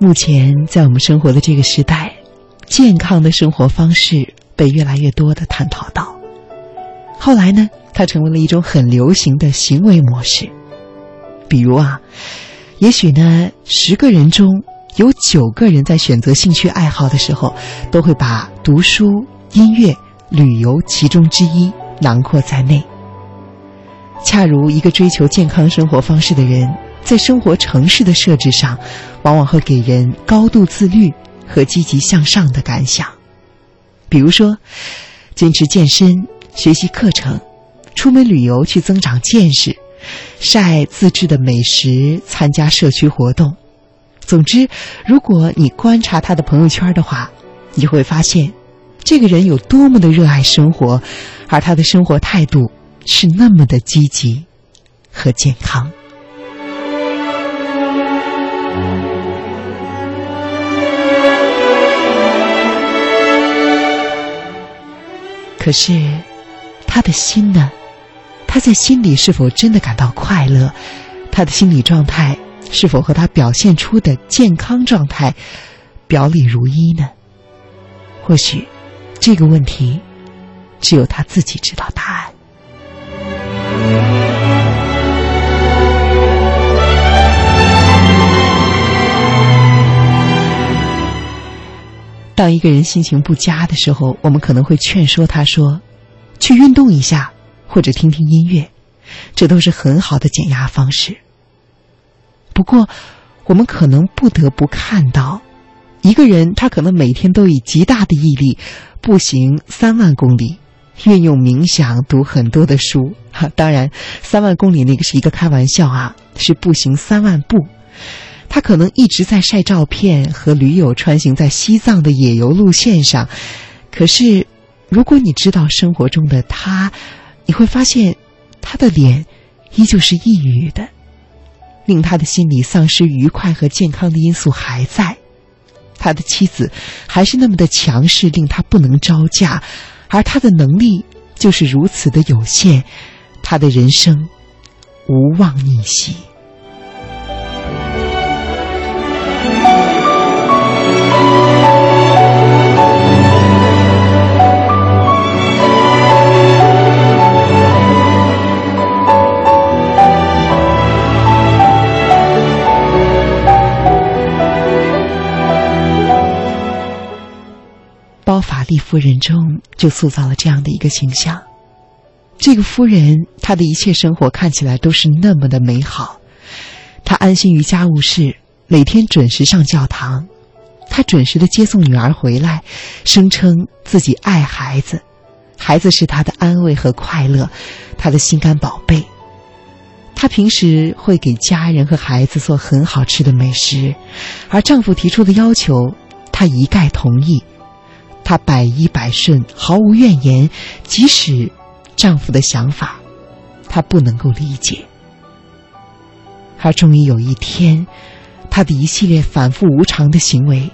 目前在我们生活的这个时代，健康的生活方式被越来越多的探讨到。后来呢，它成为了一种很流行的行为模式。比如啊，也许呢，十个人中有九个人在选择兴趣爱好的时候，都会把读书、音乐、旅游其中之一囊括在内。恰如一个追求健康生活方式的人，在生活城市的设置上，往往会给人高度自律和积极向上的感想。比如说，坚持健身、学习课程、出门旅游去增长见识、晒自制的美食、参加社区活动。总之，如果你观察他的朋友圈的话，你会发现，这个人有多么的热爱生活，而他的生活态度。是那么的积极和健康，可是他的心呢？他在心里是否真的感到快乐？他的心理状态是否和他表现出的健康状态表里如一呢？或许这个问题只有他自己知道答案。当一个人心情不佳的时候，我们可能会劝说他说：“去运动一下，或者听听音乐，这都是很好的减压方式。”不过，我们可能不得不看到，一个人他可能每天都以极大的毅力步行三万公里。运用冥想，读很多的书。哈，当然，三万公里那个是一个开玩笑啊，是步行三万步。他可能一直在晒照片，和驴友穿行在西藏的野游路线上。可是，如果你知道生活中的他，你会发现，他的脸依旧是抑郁的，令他的心里丧失愉快和健康的因素还在。他的妻子还是那么的强势，令他不能招架。而他的能力就是如此的有限，他的人生无望逆袭。丽夫人中就塑造了这样的一个形象。这个夫人，她的一切生活看起来都是那么的美好。她安心于家务事，每天准时上教堂。她准时的接送女儿回来，声称自己爱孩子，孩子是她的安慰和快乐，她的心肝宝贝。她平时会给家人和孩子做很好吃的美食，而丈夫提出的要求，她一概同意。她百依百顺，毫无怨言。即使丈夫的想法，她不能够理解。而终于有一天，她的一系列反复无常的行为，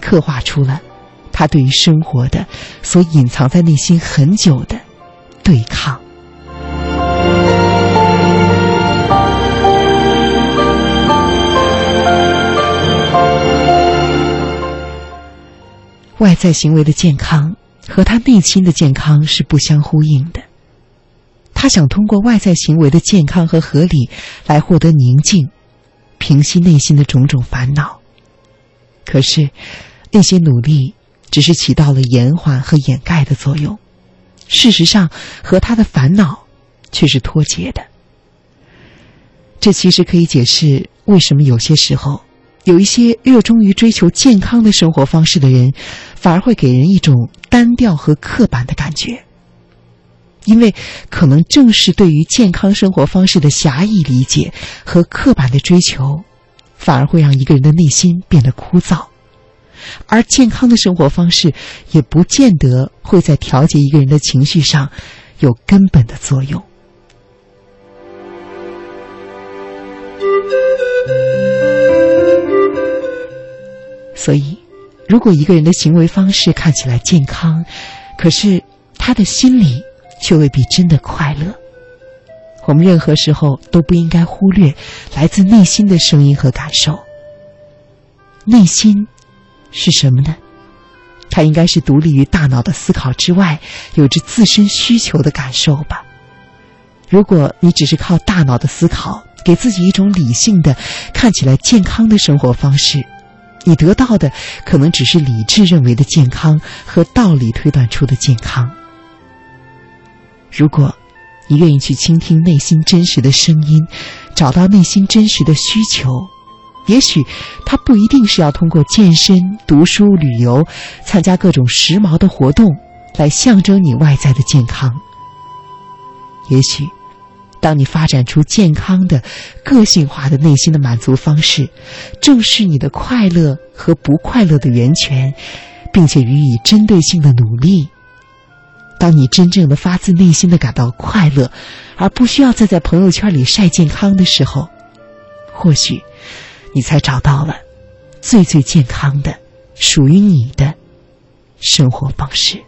刻画出了她对于生活的所隐藏在内心很久的对抗。外在行为的健康和他内心的健康是不相呼应的。他想通过外在行为的健康和合理来获得宁静，平息内心的种种烦恼。可是，那些努力只是起到了延缓和掩盖的作用，事实上和他的烦恼却是脱节的。这其实可以解释为什么有些时候。有一些热衷于追求健康的生活方式的人，反而会给人一种单调和刻板的感觉。因为可能正是对于健康生活方式的狭义理解和刻板的追求，反而会让一个人的内心变得枯燥。而健康的生活方式也不见得会在调节一个人的情绪上有根本的作用。所以，如果一个人的行为方式看起来健康，可是他的心里却未必真的快乐。我们任何时候都不应该忽略来自内心的声音和感受。内心是什么呢？它应该是独立于大脑的思考之外，有着自身需求的感受吧。如果你只是靠大脑的思考，给自己一种理性的、看起来健康的生活方式，你得到的可能只是理智认为的健康和道理推断出的健康。如果你愿意去倾听内心真实的声音，找到内心真实的需求。也许，它不一定是要通过健身、读书、旅游、参加各种时髦的活动来象征你外在的健康。也许，当你发展出健康的、个性化的内心的满足方式，正是你的快乐和不快乐的源泉，并且予以针对性的努力。当你真正的发自内心的感到快乐，而不需要再在朋友圈里晒健康的时候，或许。你才找到了最最健康的、属于你的生活方式。